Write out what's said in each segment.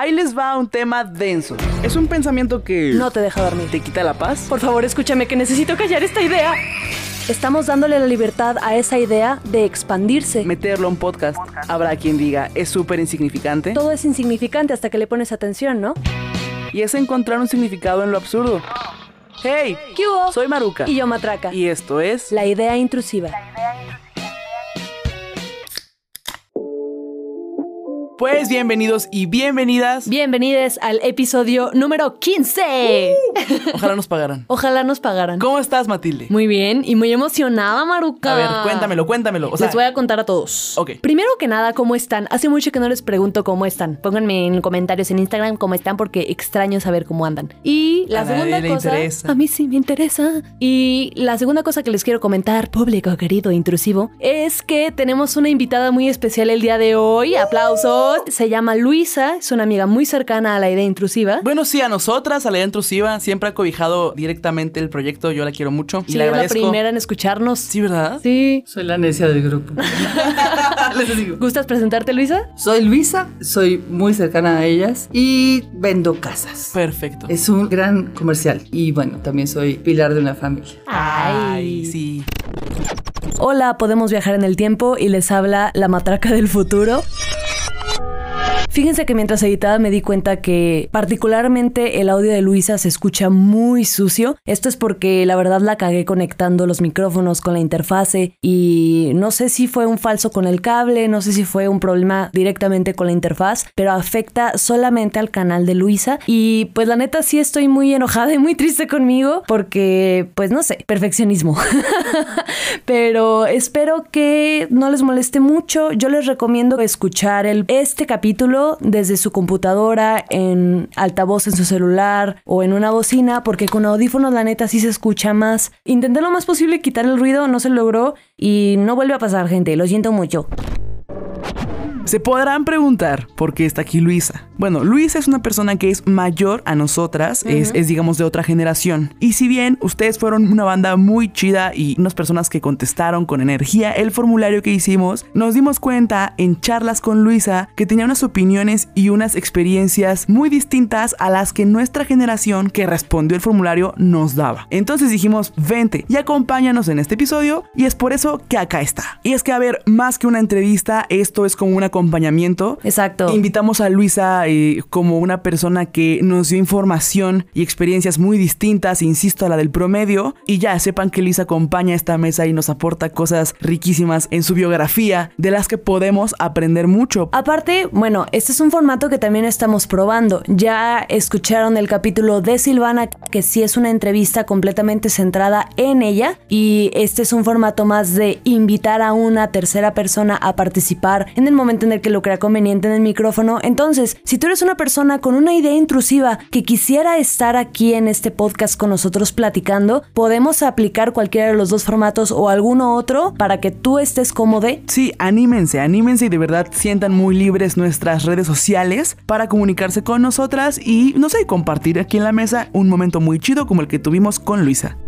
Ahí les va un tema denso. Es un pensamiento que... No te deja dormir. ¿Te quita la paz? Por favor, escúchame que necesito callar esta idea. Estamos dándole la libertad a esa idea de expandirse. Meterlo a un podcast. Habrá quien diga, es súper insignificante. Todo es insignificante hasta que le pones atención, ¿no? Y es encontrar un significado en lo absurdo. ¡Hey! ¿Qué hubo? Soy Maruca. Y yo Matraca. Y esto es... La idea intrusiva. Pues bienvenidos y bienvenidas. Bienvenidos al episodio número 15. Ojalá nos pagaran. Ojalá nos pagaran. ¿Cómo estás, Matilde? Muy bien y muy emocionada, Maruca. A ver, cuéntamelo, cuéntamelo. O sea, les voy a contar a todos. Ok. Primero que nada, ¿cómo están? Hace mucho que no les pregunto cómo están. Pónganme en comentarios en Instagram cómo están porque extraño saber cómo andan. Y la A nadie segunda le cosa, interesa. a mí sí me interesa. Y la segunda cosa que les quiero comentar, público querido intrusivo, es que tenemos una invitada muy especial el día de hoy. Aplausos. Se llama Luisa, es una amiga muy cercana a la idea intrusiva. Bueno, sí, a nosotras, a la idea intrusiva, siempre ha cobijado directamente el proyecto. Yo la quiero mucho y Sí, le es la agradezco. primera en escucharnos. Sí, ¿verdad? Sí. Soy la necia del grupo. Les digo. ¿Gustas presentarte, Luisa? Soy Luisa, soy muy cercana a ellas y vendo casas. Perfecto. Es un gran comercial y bueno, también soy pilar de una familia. Ay, sí. Hola, podemos viajar en el tiempo y les habla la matraca del futuro. Fíjense que mientras editaba me di cuenta que particularmente el audio de Luisa se escucha muy sucio. Esto es porque la verdad la cagué conectando los micrófonos con la interfase y no sé si fue un falso con el cable, no sé si fue un problema directamente con la interfaz, pero afecta solamente al canal de Luisa y pues la neta sí estoy muy enojada y muy triste conmigo porque pues no sé, perfeccionismo. pero espero que no les moleste mucho. Yo les recomiendo escuchar el, este capítulo desde su computadora, en altavoz en su celular o en una bocina, porque con audífonos la neta sí se escucha más. Intenté lo más posible quitar el ruido, no se logró y no vuelve a pasar, gente. Lo siento mucho. Se podrán preguntar por qué está aquí Luisa. Bueno, Luisa es una persona que es mayor a nosotras, es, es, digamos de otra generación. Y si bien ustedes fueron una banda muy chida y unas personas que contestaron con energía el formulario que hicimos, nos dimos cuenta en charlas con Luisa que tenía unas opiniones y unas experiencias muy distintas a las que nuestra generación que respondió el formulario nos daba. Entonces dijimos, vente y acompáñanos en este episodio y es por eso que acá está. Y es que a ver, más que una entrevista, esto es como un acompañamiento. Exacto. Invitamos a Luisa eh, como una persona que nos dio información y experiencias muy distintas, insisto, a la del promedio. Y ya sepan que Luisa acompaña esta mesa y nos aporta cosas riquísimas en su biografía, de las que podemos aprender mucho. Aparte, bueno, este es un formato que también estamos probando. Ya escucharon el capítulo de Silvana, que sí es una entrevista completamente centrada en ella. Y este es un formato más de invitar a una tercera persona a participar en el momento en el que lo crea conveniente en el micrófono. Entonces, si tú eres una persona con una idea intrusiva que quisiera estar aquí en este podcast con nosotros platicando, podemos aplicar cualquiera de los dos formatos o alguno otro para que tú estés cómodo. Sí, anímense, anímense y de verdad sientan muy libres nuestras redes sociales para comunicarse con nosotras y, no sé, compartir aquí en la mesa un momento muy chido como el que tuvimos con Luisa.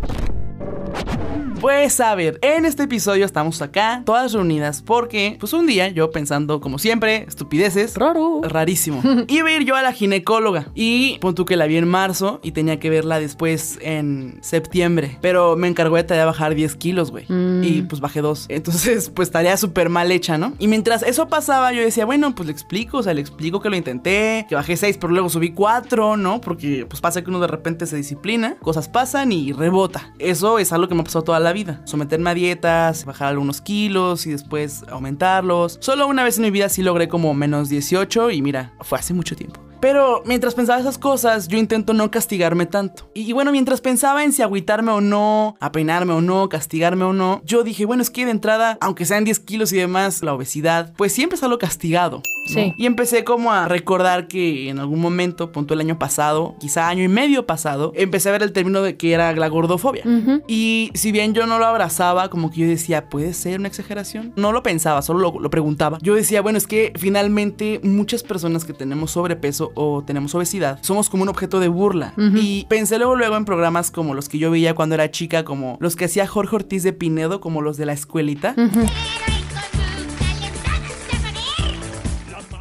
Pues a ver, en este episodio estamos acá, todas reunidas, porque pues un día yo pensando como siempre, estupideces, Raro. rarísimo, iba a ir yo a la ginecóloga y pon tú que la vi en marzo y tenía que verla después en septiembre, pero me encargó de tarea bajar 10 kilos, güey, Mm. y pues bajé 2, entonces pues tarea súper mal hecha, ¿no? Y mientras eso pasaba yo decía, bueno, pues le explico, o sea, le explico que lo intenté, que bajé 6, pero luego subí 4, ¿no? Porque pues pasa que uno de repente se disciplina, cosas pasan y rebota. Eso es algo que me ha pasado toda la vida. Someterme a dietas, bajar algunos kilos y después aumentarlos. Solo una vez en mi vida sí logré como menos 18 y mira, fue hace mucho tiempo. Pero mientras pensaba esas cosas, yo intento no castigarme tanto. Y, bueno, mientras pensaba en si agüitarme o no, apeinarme o no, castigarme o no, yo dije, bueno, es que de entrada, aunque sean 10 kilos y demás, la obesidad, pues siempre es algo castigado. ¿No? Sí. Y empecé como a recordar que en algún momento, punto el año pasado, quizá año y medio pasado, empecé a ver el término de que era la gordofobia. Y si bien yo no lo abrazaba, como que yo decía, ¿puede ser una exageración? No lo pensaba, solo lo, lo preguntaba. Yo decía, bueno, es que finalmente muchas personas que tenemos sobrepeso o tenemos obesidad, somos como un objeto de burla. Y pensé luego, luego en programas como los que yo veía cuando era chica, como los que hacía Jorge Ortiz de Pinedo, como los de la escuelita.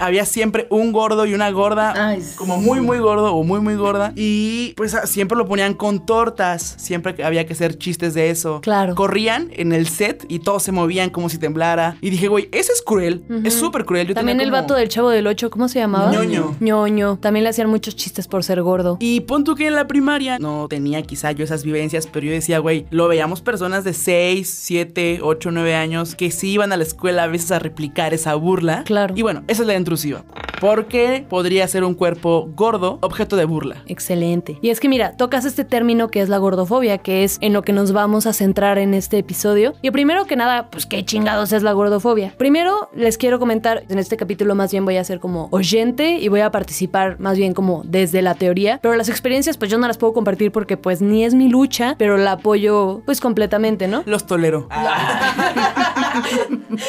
Había siempre un gordo y una gorda, Ay, como sí. muy, muy gordo o muy, muy gorda. Y pues a- siempre lo ponían con tortas, siempre había que hacer chistes de eso. Claro. Corrían en el set y todos se movían como si temblara. Y dije, güey, eso es cruel, es súper cruel. Yo También el como- vato del chavo del 8, ¿cómo se llamaba? Ñoño. Ñoño. También le hacían muchos chistes por ser gordo. Y pon tú que en la primaria no tenía quizá yo esas vivencias, pero yo decía, güey, lo veíamos personas de 6, 7, 8, 9 años que sí iban a la escuela a veces a replicar esa burla. Claro. Y bueno, esa es la intrusiva. Porque podría ser un cuerpo gordo objeto de burla. Excelente. Y es que mira, tocas este término que es la gordofobia, que es en lo que nos vamos a centrar en este episodio. Y primero que nada, pues qué chingados es la gordofobia. Primero les quiero comentar, en este capítulo más bien voy a ser como oyente y voy a participar más bien como desde la teoría, pero las experiencias pues yo no las puedo compartir porque pues ni es mi lucha, pero la apoyo pues completamente, ¿no? Los tolero.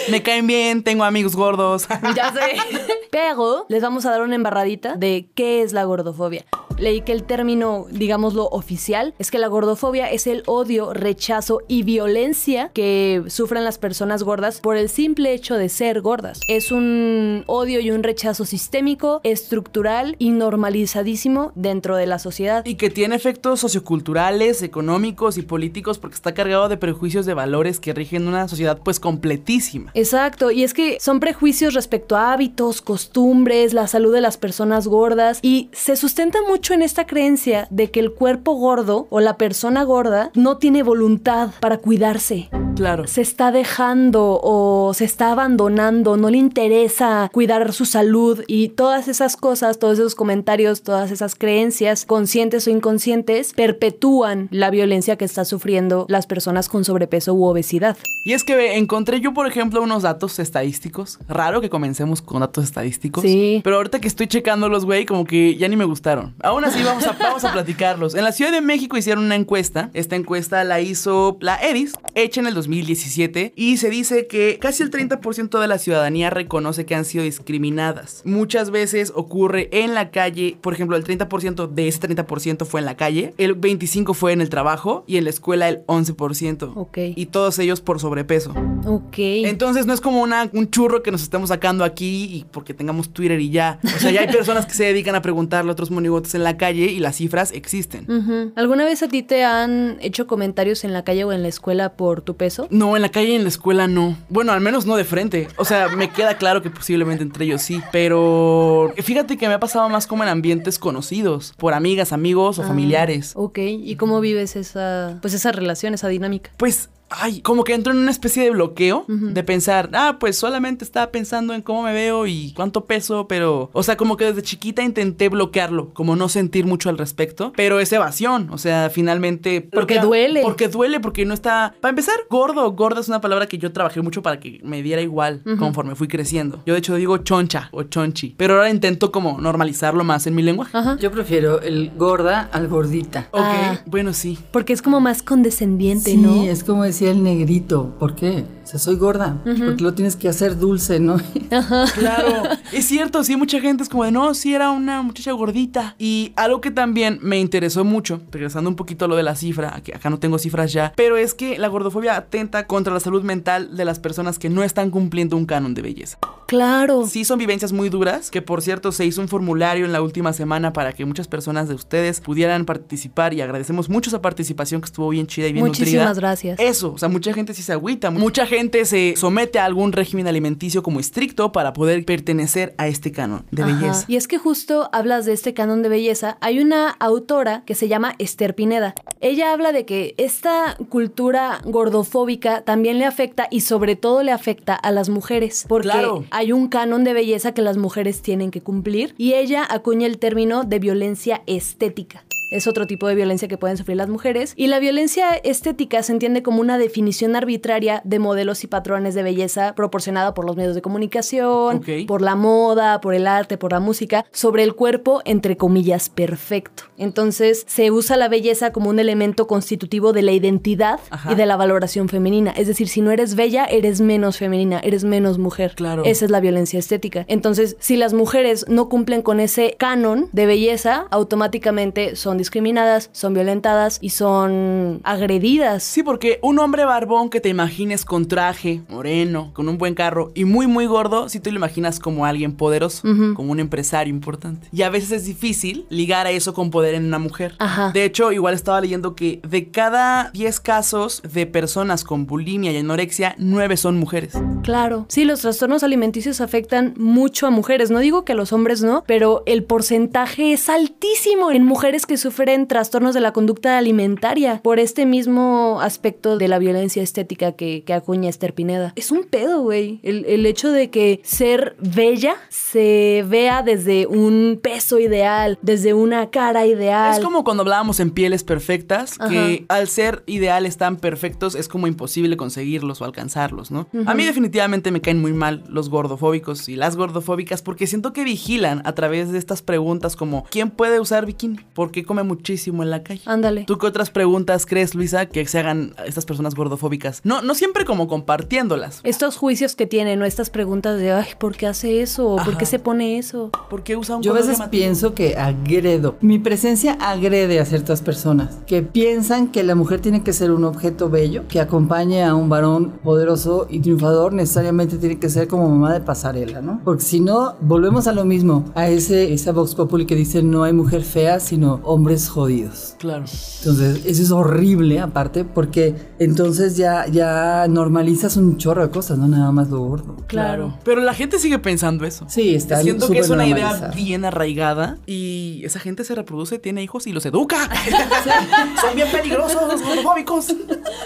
Me caen bien, tengo amigos gordos. Ya sé. Pero les vamos a dar una embarradita de qué es la gordofobia. Leí que el término, digámoslo, oficial es que la gordofobia es el odio, rechazo y violencia que sufren las personas gordas por el simple hecho de ser gordas. Es un odio y un rechazo sistémico, estructural y normalizadísimo dentro de la sociedad. Y que tiene efectos socioculturales, económicos y políticos porque está cargado de prejuicios de valores que rigen una sociedad pues completísima. Exacto, y es que son prejuicios respecto a hábitos, costumbres, la salud de las personas gordas y se sustenta mucho en esta creencia de que el cuerpo gordo o la persona gorda no tiene voluntad para cuidarse. Claro. Se está dejando o se está abandonando, no le interesa cuidar su salud y todas esas cosas, todos esos comentarios, todas esas creencias, conscientes o inconscientes, perpetúan la violencia que está sufriendo las personas con sobrepeso u obesidad. Y es que encontré yo, por ejemplo, unos datos estadísticos. Raro que comencemos con datos estadísticos. Sí. Pero ahorita que estoy checándolos, güey, como que ya ni me gustaron. Aún así, vamos a, vamos a platicarlos. En la Ciudad de México hicieron una encuesta. Esta encuesta la hizo la EDIS, hecha en el 2017. Y se dice que casi el 30% de la ciudadanía reconoce que han sido discriminadas. Muchas veces ocurre en la calle. Por ejemplo, el 30% de ese 30% fue en la calle. El 25% fue en el trabajo. Y en la escuela el 11%. Ok. Y todos ellos por sobrepeso. Ok. Entonces no es como una, un churro que nos estemos sacando aquí y porque tengamos Twitter y ya. O sea, ya hay personas que se dedican a preguntarle a otros monigotes en la calle y las cifras existen. ¿Alguna vez a ti te han hecho comentarios en la calle o en la escuela por tu peso? No, en la calle y en la escuela no. Bueno, al menos no de frente. O sea, me queda claro que posiblemente entre ellos sí. Pero fíjate que me ha pasado más como en ambientes conocidos, por amigas, amigos o familiares. Ok. ¿Y cómo vives esa, pues esa relación, esa dinámica? Pues, ay, como que entro en una especie de bloqueo de pensar, ah, pues solamente estaba pensando en cómo me veo y cuánto peso, pero, o sea, como que desde chiquita intenté bloquearlo, como no sentir mucho al respecto, pero es evasión, o sea, finalmente... Porque duele. Porque duele, porque no está... Para empezar, gordo, gorda es una palabra que yo trabajé mucho para que me diera igual conforme fui creciendo. Yo de hecho digo choncha o chonchi, pero ahora intento como normalizarlo más en mi lenguaje. Ajá. Yo prefiero el gorda al gordita. Ok, Ah. bueno, sí. Porque es como más condescendiente, Sí, ¿no? es como el negrito. ¿Por qué? Sea, soy gorda. Porque lo tienes que hacer dulce, ¿no? Claro, es cierto, sí, mucha gente es como de, no, sí era una muchacha gordita. Y algo que también me interesó mucho, regresando un poquito a lo de la cifra, aquí, acá no tengo cifras ya, pero es que la gordofobia atenta contra la salud mental de las personas que no están cumpliendo un canon de belleza. Claro. Sí son vivencias muy duras, que por cierto se hizo un formulario en la última semana para que muchas personas de ustedes pudieran participar y agradecemos mucho esa participación que estuvo bien chida y bien Muchísimas nutrida. gracias. Eso, o sea, mucha gente sí se agüita, mucha gente se somete a algún régimen alimenticio como estricto para poder pertenecer a este canon de Ajá. belleza. Y es que justo hablas de este canon de belleza. Hay una autora que se llama Esther Pineda. Ella habla de que esta cultura gordofóbica también le afecta y sobre todo le afecta a las mujeres. Porque Claro. hay un canon de belleza que las mujeres tienen que cumplir y ella acuña el término de violencia estética. Es otro tipo de violencia que pueden sufrir las mujeres. Y la violencia estética se entiende como una definición arbitraria de modelos y patrones de belleza proporcionada por los medios de comunicación, por la moda, por el arte, por la música, sobre el cuerpo, entre comillas, perfecto. Entonces, se usa la belleza como un elemento constitutivo de la identidad Ajá. y de la valoración femenina. Es decir, si no eres bella, eres menos femenina, eres menos mujer. Claro. Esa es la violencia estética. Entonces, si las mujeres no cumplen con ese canon de belleza, automáticamente son discriminadas, son violentadas y son agredidas. Sí, porque un hombre barbón que te imagines con traje, moreno, con un buen carro y muy, muy gordo, si te lo imaginas como alguien poderoso, como un empresario importante. Y a veces es difícil ligar a eso con poder en una mujer. Ajá. De hecho, igual estaba leyendo que de cada 10 casos de personas con bulimia y anorexia, 9 son mujeres. Claro. Sí, los trastornos alimenticios afectan mucho a mujeres. No digo que a los hombres no, pero el porcentaje es altísimo en mujeres que sufren trastornos de la conducta alimentaria por este mismo aspecto de la violencia estética que, que acuña Esther Pineda. Es un pedo, güey. El, el hecho de que ser bella se vea desde un peso ideal, desde una cara ideal. Es como cuando hablábamos en pieles perfectas, que al ser ideales tan perfectos es como imposible conseguirlos o alcanzarlos, ¿no? A mí definitivamente me caen muy mal los gordofóbicos y las gordofóbicas porque siento que vigilan a través de estas preguntas como ¿quién puede usar bikini? ¿Por qué come muchísimo en la calle? Ándale. ¿Tú qué otras preguntas crees, Luisa, que se hagan estas personas gordofóbicas? No, no siempre como compartiéndolas. Estos juicios que tienen, o estas preguntas de, ay, ¿por qué hace eso? ¿O ¿Por qué se pone eso? ¿Por qué usa un Yo a veces llamativo? pienso que agredo. Mi presencia agrede a ciertas personas que piensan que la mujer tiene que ser un objeto bello que acompañe a un varón poderoso y triunfador. Necesariamente tiene que ser como mamá de pasarela, ¿no? Porque si no, volvemos a lo mismo, a ese esa Vox Populi que dice no hay mujer fea, sino hombres jodidos. Claro. Entonces, eso es horrible aparte porque entonces ya, ya normalizas un chorro de cosas, no nada más lo gordo. Claro. Pero la gente sigue pensando eso. Sí, está Siento que es una idea bien arraigada y esa gente se reproduce, tiene hijos y los educa. Son bien peligrosos los gordofóbicos.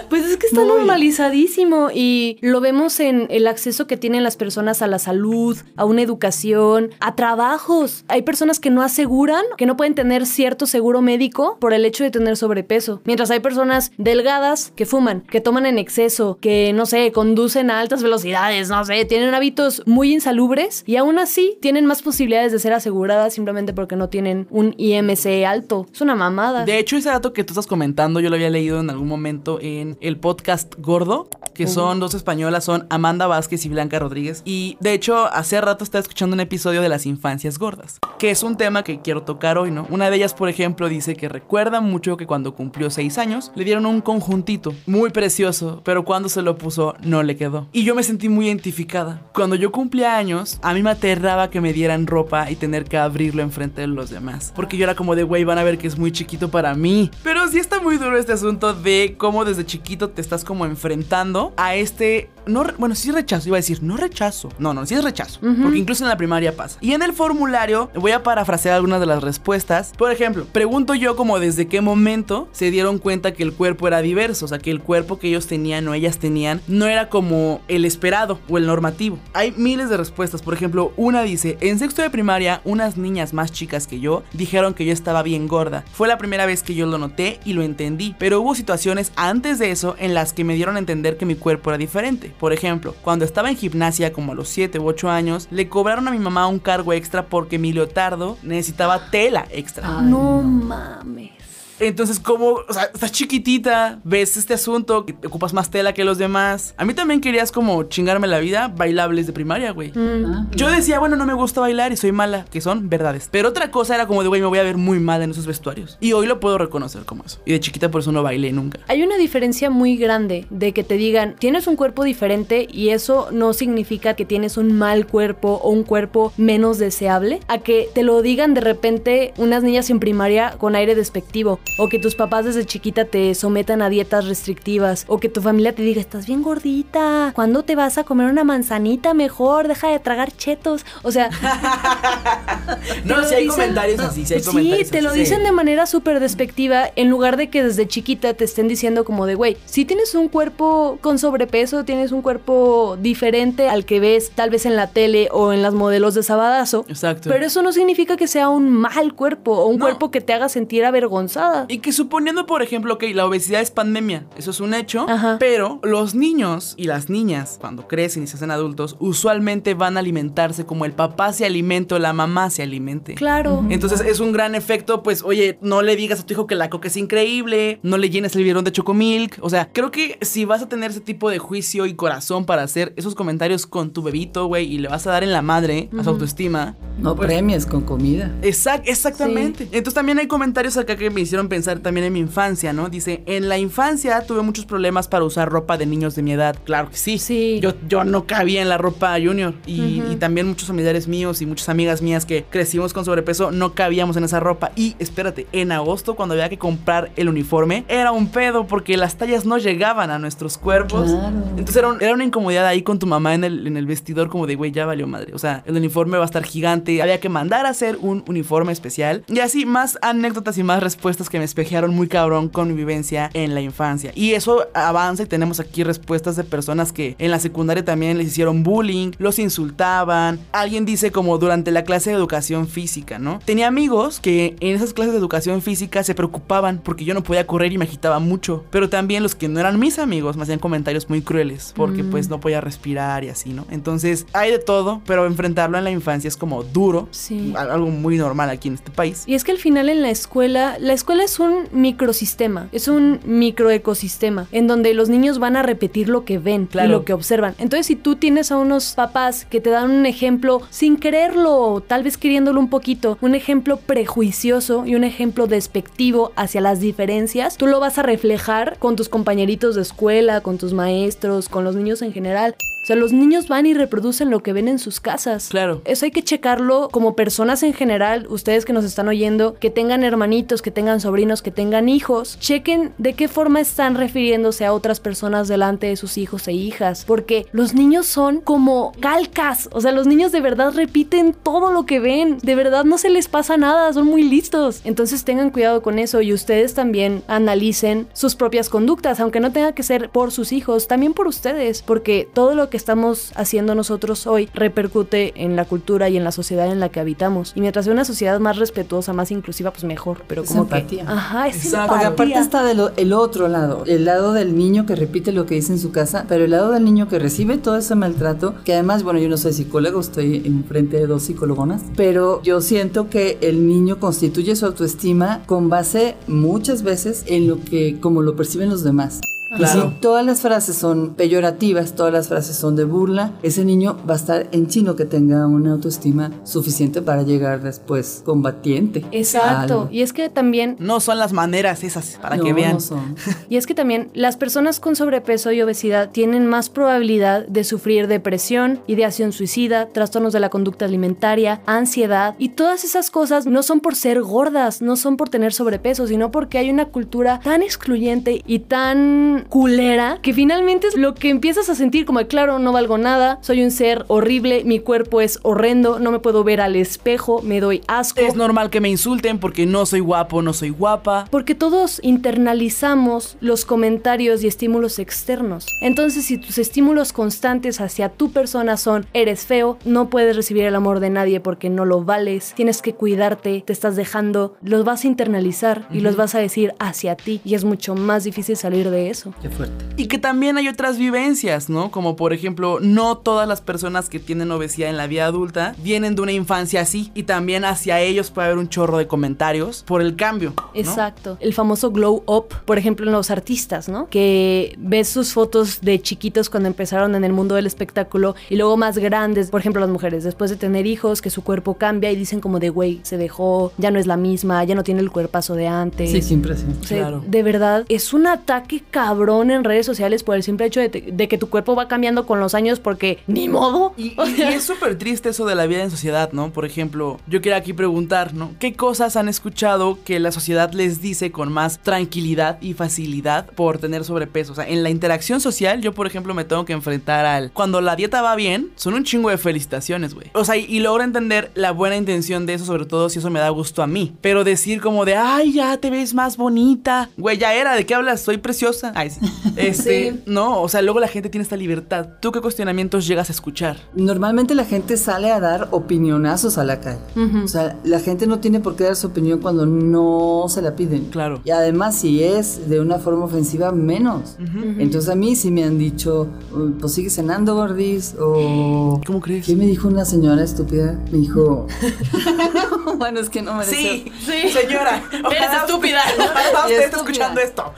Pues es que está normalizadísimo y lo vemos en el acceso que tienen las personas a la salud, a una educación, a trabajos. Hay personas que no aseguran, que no pueden tener cierto seguro médico por el hecho de tener sobrepeso. Mientras hay personas delgadas que fuman, que toman en exceso, que no sé, conducen a altas velocidades, no sé, tienen hábitos muy insalubres y aún así tienen más posibilidades de ser aseguradas simplemente porque no tienen un IMC alto. Es una mamada. De hecho, ese dato que tú estás comentando, yo lo había leído en algún momento en el podcast Gordo, que son dos españolas, son Amanda Vázquez y Blanca Rodríguez. Y de hecho, hace rato estaba escuchando un episodio de las infancias gordas, que es un tema que quiero tocar hoy, ¿no? Una de ellas, por ejemplo, dice que recuerda mucho que cuando cumplió seis años, le dieron un conjuntito muy precioso, pero cuando se lo puso, no le quedó. Y yo me sentí muy identificada. Cuando yo cumplía años, a mí me aterraba que me dieran ropa y tener que abrirlo enfrente de los demás. Porque yo era como de, güey, van a ver que es muy chiquito para mí. Pero sí está muy duro este asunto de cómo desde chiquito te estás como enfrentando a este... No, bueno, sí rechazo, iba a decir, no rechazo. No, no, sí es rechazo. Porque incluso en la primaria pasa. Y en el formulario voy a parafrasear algunas de las respuestas. Por ejemplo, pregunto yo como desde qué momento se dieron cuenta que el cuerpo era diverso. O sea, que el cuerpo que ellos tenían o ellas tenían no era como el esperado o el normativo. Hay miles de respuestas. Por ejemplo, una dice, en sexto de primaria, unas niñas más chicas que yo dijeron que yo estaba bien gorda. Fue la primera vez que yo lo noté y lo entendí. Pero hubo situaciones antes de eso en las que me dieron a entender que mi cuerpo era diferente. Por ejemplo, cuando estaba en gimnasia como a los 7 u 8 años, le cobraron a mi mamá un cargo extra porque mi leotardo necesitaba tela extra. No mames. Entonces, como, o sea, estás chiquitita, ves este asunto, que te ocupas más tela que los demás. A mí también querías como chingarme la vida, bailables de primaria, güey. Ah, Yo decía, bueno, no me gusta bailar y soy mala, que son verdades. Pero otra cosa era como de, güey, me voy a ver muy mal en esos vestuarios. Y hoy lo puedo reconocer como eso. Y de chiquita por eso no bailé nunca. Hay una diferencia muy grande de que te digan, tienes un cuerpo diferente y eso no significa que tienes un mal cuerpo o un cuerpo menos deseable, a que te lo digan de repente unas niñas en primaria con aire despectivo, o que tus papás desde chiquita te sometan a dietas restrictivas, o que tu familia te diga, estás bien gordita, ¿cuándo te vas a comer una manzanita mejor? Deja de tragar chetos. O sea, No, si hay dicen- comentarios así, si hay Sí, comentarios te lo así. dicen de manera súper despectiva en lugar de que desde chiquita te estén diciendo como de, güey, si tienes un cuerpo con sobrepeso, tienes un cuerpo diferente al que ves tal vez en la tele o en las modelos de Sabadazo. Exacto. Pero eso no significa que sea un mal cuerpo o un No. cuerpo que te haga sentir avergonzada. Nada. Y que suponiendo, por ejemplo, que la obesidad es pandemia, eso es un hecho, Ajá. pero los niños y las niñas, cuando crecen y se hacen adultos, usualmente van a alimentarse como el papá se alimenta o la mamá se alimente. Claro. Entonces es un gran efecto, pues, oye, no le digas a tu hijo que la coca es increíble, no le llenes el biberón de chocomilk. O sea, creo que si vas a tener ese tipo de juicio y corazón para hacer esos comentarios con tu bebito, güey, y le vas a dar en la madre a su autoestima. No premies con comida. Exact, exactamente. Entonces también hay comentarios acá que me hicieron pensar también en mi infancia, ¿no? Dice, en la infancia tuve muchos problemas para usar ropa de niños de mi edad. Claro que sí. Sí. Yo, yo no cabía en la ropa junior. Y, y también muchos familiares míos y muchas amigas mías que crecimos con sobrepeso no cabíamos en esa ropa. Y espérate, en agosto cuando había que comprar el uniforme era un pedo porque las tallas no llegaban a nuestros cuerpos. Claro. Entonces era, un- era una incomodidad ahí con tu mamá en el, en el vestidor como de, güey, ya valió madre. O sea, el uniforme va a estar gigante. Había que mandar a hacer un uniforme especial. Y así más anécdotas y más respuestas que me espejearon muy cabrón con mi vivencia en la infancia. Y eso avanza y tenemos aquí respuestas de personas que en la secundaria también les hicieron bullying, los insultaban. Alguien dice como durante la clase de educación física, ¿no? Tenía amigos que en esas clases de educación física se preocupaban porque yo no podía correr y me agitaba mucho. Pero también los que no eran mis amigos me hacían comentarios muy crueles porque pues no podía respirar y así, ¿no? Entonces hay de todo, pero enfrentarlo en la infancia es como duro. Sí. Al- Algo muy normal aquí en este país. Y es que al final en la escuela, la escuela es un microsistema, es un microecosistema en donde los niños van a repetir lo que ven Claro. y lo que observan. Entonces, si tú tienes a unos papás que te dan un ejemplo sin quererlo, tal vez queriéndolo un poquito, un ejemplo prejuicioso y un ejemplo despectivo hacia las diferencias, tú lo vas a reflejar con tus compañeritos de escuela, con tus maestros, con los niños en general. O sea, los niños van y reproducen lo que ven en sus casas. Claro. Eso hay que checarlo como personas en general, ustedes que nos están oyendo, que tengan hermanitos, que tengan sobrinos, que tengan hijos, chequen de qué forma están refiriéndose a otras personas delante de sus hijos e hijas, porque los niños son como calcas, o sea, los niños de verdad repiten todo lo que ven, de verdad no se les pasa nada, son muy listos. Entonces tengan cuidado con eso y ustedes también analicen sus propias conductas, aunque no tenga que ser por sus hijos, también por ustedes, porque todo lo que estamos haciendo nosotros hoy repercute en la cultura y en la sociedad en la que habitamos. Y mientras sea una sociedad más respetuosa, más inclusiva, pues mejor. Pero Es como empatía. que. Ajá, es Exacto. Porque aparte está del el otro lado, el lado del niño que repite lo que dice en su casa, pero el lado del niño que recibe todo ese maltrato, que además, bueno, yo no soy psicólogo, estoy enfrente de dos psicólogonas, pero yo siento que el niño constituye su autoestima con base muchas veces en lo que, como lo perciben los demás. Y si todas las frases son peyorativas, todas las frases son de burla, ese niño va a estar en chino que tenga una autoestima suficiente para llegar después combatiente. Exacto. Y es que también No son las maneras esas, para que vean. no son. Y es que también las personas con sobrepeso y obesidad tienen más probabilidad de sufrir depresión, ideación suicida, trastornos de la conducta alimentaria, ansiedad y todas esas cosas no son por ser gordas, no son por tener sobrepeso, sino porque hay una cultura tan excluyente y tan culera que finalmente es lo que empiezas a sentir como de, claro, no valgo nada, soy un ser horrible, mi cuerpo es horrendo, no me puedo ver al espejo, me doy asco. Es normal que me insulten porque no soy guapo, no soy guapa. Porque todos internalizamos los comentarios y estímulos externos. Entonces, si tus estímulos constantes hacia tu persona son eres feo, no puedes recibir el amor de nadie porque no lo vales, tienes que cuidarte, te estás dejando, los vas a internalizar y los vas a decir hacia ti y es mucho más difícil salir de eso. Qué fuerte. Y que también hay otras vivencias, ¿no? Como por ejemplo, no todas las personas que tienen obesidad en la vida adulta vienen de una infancia así. Y también hacia ellos puede haber un chorro de comentarios por el cambio. ¿no? Exacto. El famoso glow up, por ejemplo, en los artistas, ¿no? Que ves sus fotos de chiquitos cuando empezaron en el mundo del espectáculo y luego más grandes, por ejemplo, las mujeres, después de tener hijos, que su cuerpo cambia y dicen como de, güey, se dejó, ya no es la misma, ya no tiene el cuerpazo de antes. Sí. O sea, Claro. De verdad, es un ataque cabrón en redes sociales por el simple hecho de, te- de que tu cuerpo va cambiando con los años porque ni modo. Y, es súper triste eso de la vida en sociedad, ¿no? Por ejemplo, yo quiero aquí preguntar, ¿no? ¿Qué cosas han escuchado que la sociedad les dice con más tranquilidad y facilidad por tener sobrepeso? O sea, en la interacción social, yo, por ejemplo, me tengo que enfrentar al... Cuando la dieta va bien, son un chingo de felicitaciones, güey. O sea, y, y logro entender la buena intención de eso, sobre todo si eso me da gusto a mí. Pero decir como de, ay, ya te ves más bonita. Güey, ya era, ¿de qué hablas? Soy preciosa. Ay, Sí. Este, no, o sea, luego la gente tiene esta libertad. ¿Tú qué cuestionamientos llegas a escuchar? Normalmente la gente sale a dar opinionazos a la calle. O sea, la gente no tiene por qué dar su opinión cuando no se la piden. Claro. Y además, si es de una forma ofensiva, menos. Entonces a mí sí me han dicho, "Uy, pues sigue cenando, gordis, o... ¿Cómo crees? ¿Qué me dijo una señora estúpida? Me dijo... bueno, es que no me Sí, Sí. señora. Eres estúpida. Ojalá usted escuchando esto.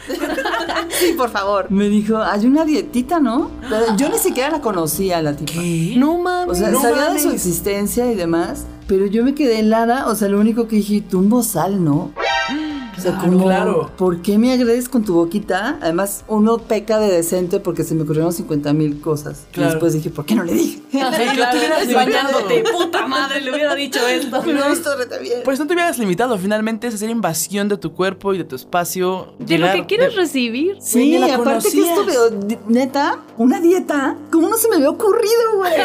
Sí, por favor. Me dijo, hay una dietita, ¿no? Pero yo ni siquiera la conocía, la tipa. ¿Qué? No mames. O sea, No sabía de su existencia y demás, pero yo me quedé helada. O sea, lo único que dije, tumbo sal, ¿no? O sea, Claro, como, claro. ¿por qué me agredes con tu boquita? Además, uno peca de decente porque se me ocurrieron 50 mil cosas. Claro. Y después dije, ¿por qué no le dije? Sí, no te claro, hubieras bañándote. Puta madre, le hubiera dicho esto. Visto reta bien. Pues no te hubieras limitado, finalmente es hacer invasión de tu cuerpo y de tu espacio. De lo que quieres de- recibir. Sí, la aparte que esto, veo, neta, una dieta, ¿cómo no se me había ocurrido, güey?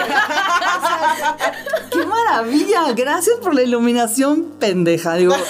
O sea, ¡Qué maravilla! Gracias por la iluminación pendeja, digo.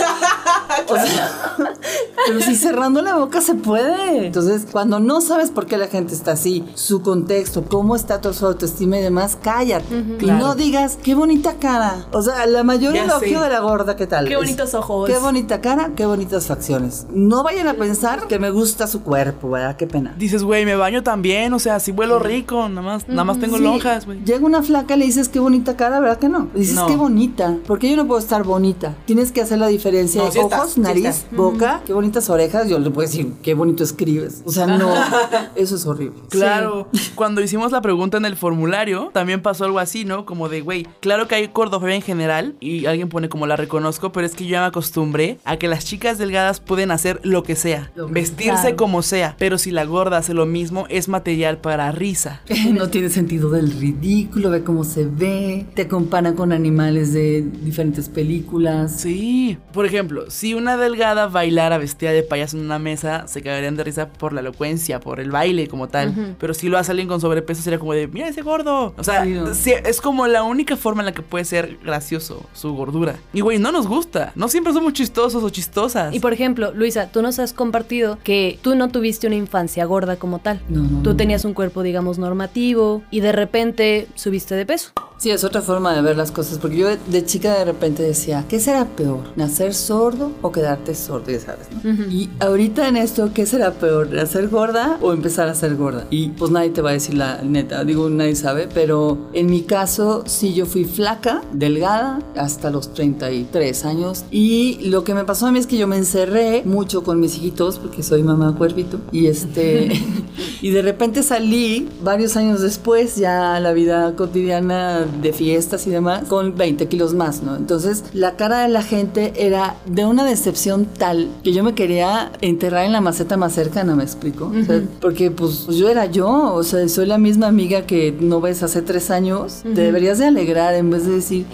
O sea, pero si cerrando la boca se puede. Entonces, cuando no sabes por qué la gente está así, su contexto, cómo está tu su autoestima y demás, cállate. Y Claro. no digas, qué bonita cara. O sea, la mayor Ya elogio sé. de la gorda, ¿qué tal? Qué Es, bonitos ojos. Qué bonita cara, qué bonitas facciones. No vayan a pensar que me gusta su cuerpo, ¿verdad? Qué pena. Dices, güey, me baño también, o sea, si vuelo rico, nada más, nada más tengo Sí, lonjas, güey. Llega una flaca, le dices qué bonita cara, ¿verdad que no? Dices No. qué bonita. Porque yo no puedo estar bonita. Tienes que hacer la diferencia No, de sí ojos, estás, sí nariz, estás. Boca, qué bonitas orejas. Yo le puedo decir qué bonito escribes. O sea, no. eso es horrible. Claro, cuando hicimos la pregunta en el formulario, también pasó algo así, ¿no? Como de, güey, claro que hay gordofobia en general y alguien pone como la reconozco, pero es que yo ya me acostumbré a que las chicas delgadas pueden hacer lo que sea, Lo vestirse Claro. como sea, pero si la gorda hace lo mismo, es material para risa. No tiene sentido del ridículo, ve cómo se ve, te comparan con animales de diferentes películas. Sí, por ejemplo, si una delgada bailara vestida de payaso en una mesa, se cagarían de risa por la elocuencia, por el baile como tal. Pero si lo hace alguien con sobrepeso, sería como de, mira ese gordo. O sea, Sí, ¿no? sí, es como la única forma en la que puede ser gracioso su gordura. Y güey, no nos gusta. No siempre somos chistosos o chistosas. Y por ejemplo, Luisa, tú nos has compartido que tú no tuviste una infancia gorda como tal. No, no, Tú tenías un cuerpo, digamos, normativo y de repente subiste de peso. Sí, es otra forma de ver las cosas, porque yo de, de chica de repente decía, ¿qué será peor? ¿Nacer sordo o quedarte sordo? Ya sabes, ¿no? Y ahorita en esto, ¿qué será peor? ¿Nacer gorda o empezar a ser gorda? Y pues nadie te va a decir la neta, digo, nadie sabe, pero en mi caso sí yo fui flaca, delgada, hasta los 33 años. Y lo que me pasó a mí es que yo me encerré mucho con mis hijitos, porque soy mamá cuervito, y este... y de repente salí varios años después, ya la vida cotidiana de fiestas y demás, con 20 kilos más, ¿no? Entonces la cara de la gente era de una decepción tal que yo me quería enterrar en la maceta más cercana, ¿me explico? O sea, porque pues yo era yo, o sea, soy la misma amiga que no ves hace tres años, te deberías de alegrar en vez de decir...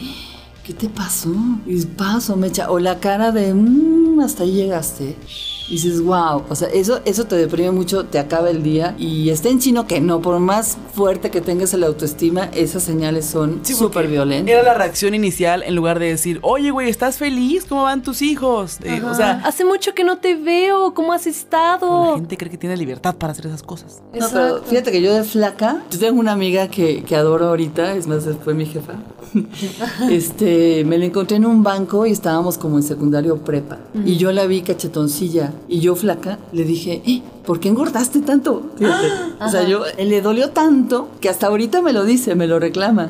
¿Qué te pasó? Y paso, mecha. O la cara de, "Mm, hasta ahí llegaste. Y dices, wow. O sea, eso, eso te deprime mucho, te acaba el día. Y está en chino que no, por más fuerte que tengas la autoestima, esas señales son Sí, súper violentas. Era la reacción inicial en lugar de decir, oye, güey, ¿estás feliz? ¿Cómo van tus hijos? Eh, o sea, Hace mucho que no te veo, ¿cómo has la estado? gente cree que tiene libertad para hacer esas cosas. No, pero fíjate que yo de flaca, yo tengo una amiga que, que adoro ahorita, es más, fue mi jefa. este, me la encontré en un banco y estábamos como en secundario prepa. Y yo la vi cachetoncilla y yo flaca, le dije, "Eh, ¿por qué engordaste tanto? Fíjate. O sea, yo le dolió tanto que hasta ahorita me lo dice, me lo reclama.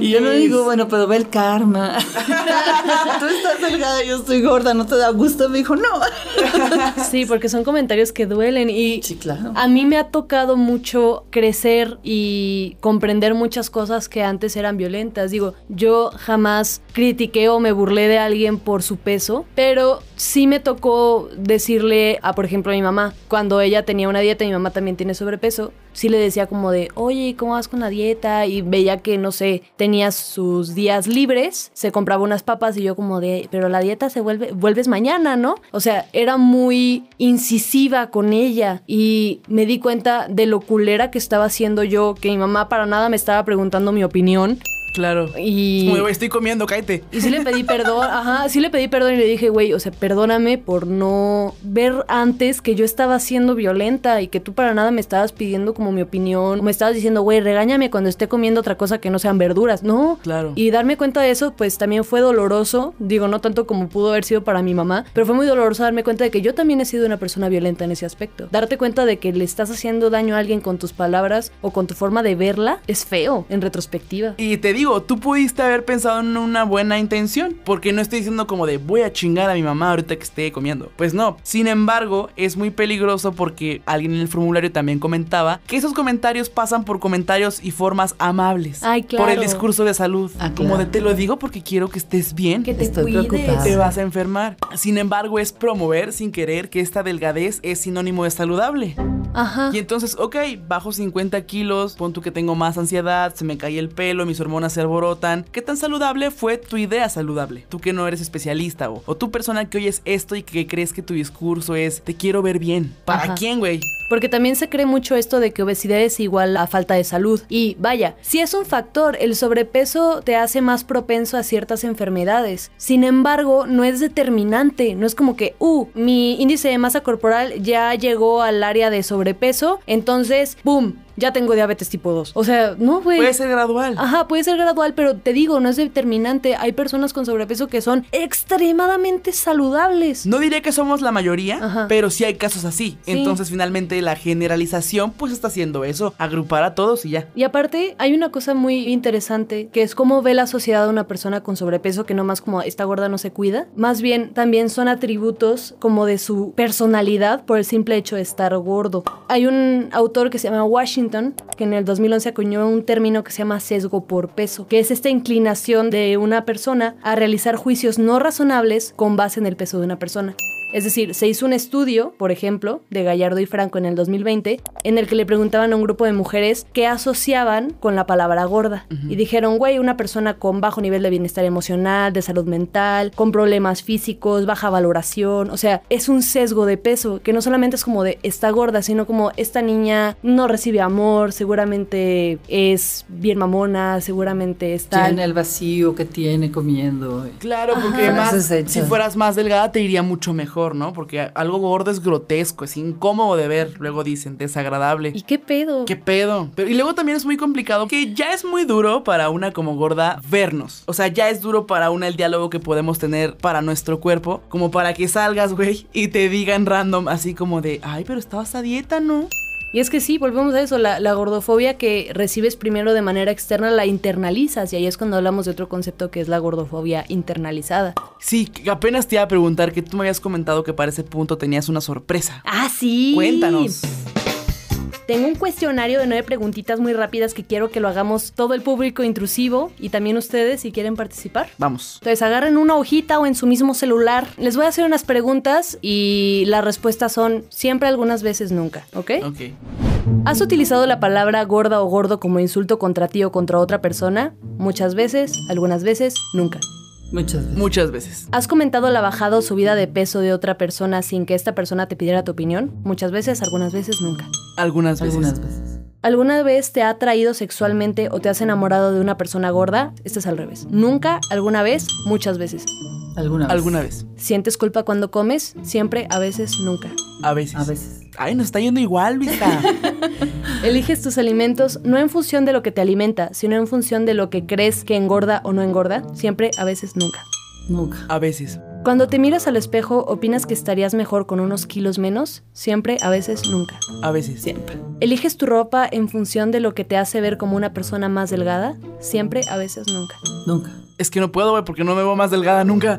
Y yo le digo, bueno, pero ve el karma. Tú estás delgada, yo estoy gorda, ¿no te da gusto? Me dijo, no. Sí, porque son comentarios que duelen y Sí, claro. a mí me ha tocado mucho crecer y comprender muchas cosas que antes eran violentas. Digo, yo jamás critiqué o me burlé de alguien por su peso, pero sí me tocó decirle a, por ejemplo, a mi mamá, cuando ella tenía una dieta, mi mamá también tiene sobrepeso, sí le decía como de, oye, ¿cómo vas con la dieta? Y veía que, no sé, tenía sus días libres, se compraba unas papas y yo como de, pero la dieta se vuelve, vuelves mañana, ¿no? O sea, era muy incisiva con ella y me di cuenta de lo culera que estaba haciendo yo, que mi mamá para nada me estaba preguntando mi opinión. Claro. Y... Estoy comiendo, cállate. Y sí le pedí perdón, ajá, sí le pedí perdón y le dije, güey, o sea, perdóname por no ver antes que yo estaba siendo violenta y que tú para nada me estabas pidiendo como mi opinión, me estabas diciendo, güey, regáñame cuando esté comiendo otra cosa que no sean verduras, no. Claro. Y darme cuenta de eso, pues también fue doloroso, digo, no tanto como pudo haber sido para mi mamá, pero fue muy doloroso darme cuenta de que yo también he sido una persona violenta en ese aspecto. Darte cuenta de que le estás haciendo daño a alguien con tus palabras o con tu forma de verla es feo en retrospectiva. Y te digo, tú pudiste haber pensado en una buena intención, porque no estoy diciendo como de voy a chingar a mi mamá ahorita que esté comiendo. Pues no. Sin embargo, es muy peligroso porque alguien en el formulario también comentaba que esos comentarios pasan por comentarios y formas amables. Ay, claro. Por el discurso de salud. Ah, Como claro. de te lo digo porque quiero que estés bien. Que te Estoy cuides. preocupada. te vas a enfermar. Sin embargo, es promover sin querer que esta delgadez es sinónimo de saludable. Ajá. Y entonces, ok, bajo 50 kilos, pon tú que tengo más ansiedad, se me cae el pelo, mis hormonas se alborotan. ¿Qué tan saludable fue tu idea saludable? Tú que no eres especialista o, o tú persona que oyes esto y que crees que tu discurso es te quiero ver bien. ¿Para Ajá. quién, güey? Porque también se cree mucho esto de que obesidad es igual a falta de salud. Y vaya, si es un factor, el sobrepeso te hace más propenso a ciertas enfermedades. Sin embargo, no es determinante. No es como que, uh, mi índice de masa corporal ya llegó al área de sobrepeso, entonces, ¡boom! Ya tengo diabetes tipo 2. O sea, no, güey. Puede ser gradual. Ajá, puede ser gradual, pero te digo, no es determinante. Hay personas con sobrepeso que son extremadamente saludables. No diré que somos la mayoría, Ajá. pero sí hay casos así. Sí. Entonces, finalmente, la generalización, pues está haciendo eso, agrupar a todos y ya. Y aparte, hay una cosa muy interesante que es cómo ve la sociedad a una persona con sobrepeso que no más como esta gorda no se cuida. Más bien, también son atributos como de su personalidad por el simple hecho de estar gordo. Hay un autor que se llama Washington que en el 2011 acuñó un término que se llama sesgo por peso, que es esta inclinación de una persona a realizar juicios no razonables con base en el peso de una persona. Es decir, se hizo un estudio, por ejemplo, de Gallardo y Franco en el 2020, en el que le preguntaban a un grupo de mujeres qué asociaban con la palabra gorda. Y dijeron, güey, una persona con bajo nivel de bienestar emocional, de salud mental, con problemas físicos, baja valoración. O sea, es un sesgo de peso, que no solamente es como de está gorda, sino como esta niña no recibe amor, seguramente es bien mamona, seguramente está... Tiene el vacío que tiene comiendo. Claro, porque Ajá. más, si fueras más delgada te iría mucho mejor, ¿no? Porque algo gordo es grotesco, es incómodo de ver, luego dicen, desagradable. ¿Y qué pedo? ¿Qué pedo? Pero, y luego también es muy complicado que ya es muy duro para una como gorda vernos. O sea, ya es duro para una el diálogo que podemos tener para nuestro cuerpo. Como para que salgas, güey, y te digan random así como de, ay, pero estabas a dieta, ¿no? Y es que sí, volvemos a eso, la, la gordofobia que recibes primero de manera externa la internalizas y ahí es cuando hablamos de otro concepto que es la gordofobia internalizada. Sí, apenas te iba a preguntar que tú me habías comentado que para ese punto tenías una sorpresa. Ah, sí. Cuéntanos. Tengo un cuestionario de nueve preguntitas muy rápidas que quiero que lo hagamos todo el público intrusivo y también ustedes si quieren participar. Vamos. Entonces agarren una hojita o en su mismo celular. Les voy a hacer unas preguntas y las respuestas son siempre, algunas veces, nunca, ¿ok? Ok. ¿Has utilizado la palabra gorda o gordo como insulto contra ti o contra otra persona? Muchas veces, algunas veces, nunca. Muchas veces. Muchas veces. ¿Has comentado la bajada o subida de peso de otra persona sin que esta persona te pidiera tu opinión? Muchas veces, algunas veces, nunca. Algunas veces. Algunas veces. ¿Alguna vez te ha atraído sexualmente o te has enamorado de una persona gorda? Este es al revés. Nunca, alguna vez, muchas veces. Alguna vez. Alguna vez. ¿Sientes culpa cuando comes? Siempre, a veces, nunca. A veces. A veces. Ay, nos está yendo igual, vista. Eliges tus alimentos no en función de lo que te alimenta, sino en función de lo que crees que engorda o no engorda. Siempre, a veces, nunca. Nunca. A veces. Cuando te miras al espejo, ¿opinas que estarías mejor con unos kilos menos? Siempre, a veces, nunca. A veces. Siempre. ¿Eliges tu ropa en función de lo que te hace ver como una persona más delgada? Siempre, a veces, nunca. Nunca. Es que no puedo, güey, porque no me veo más delgada nunca.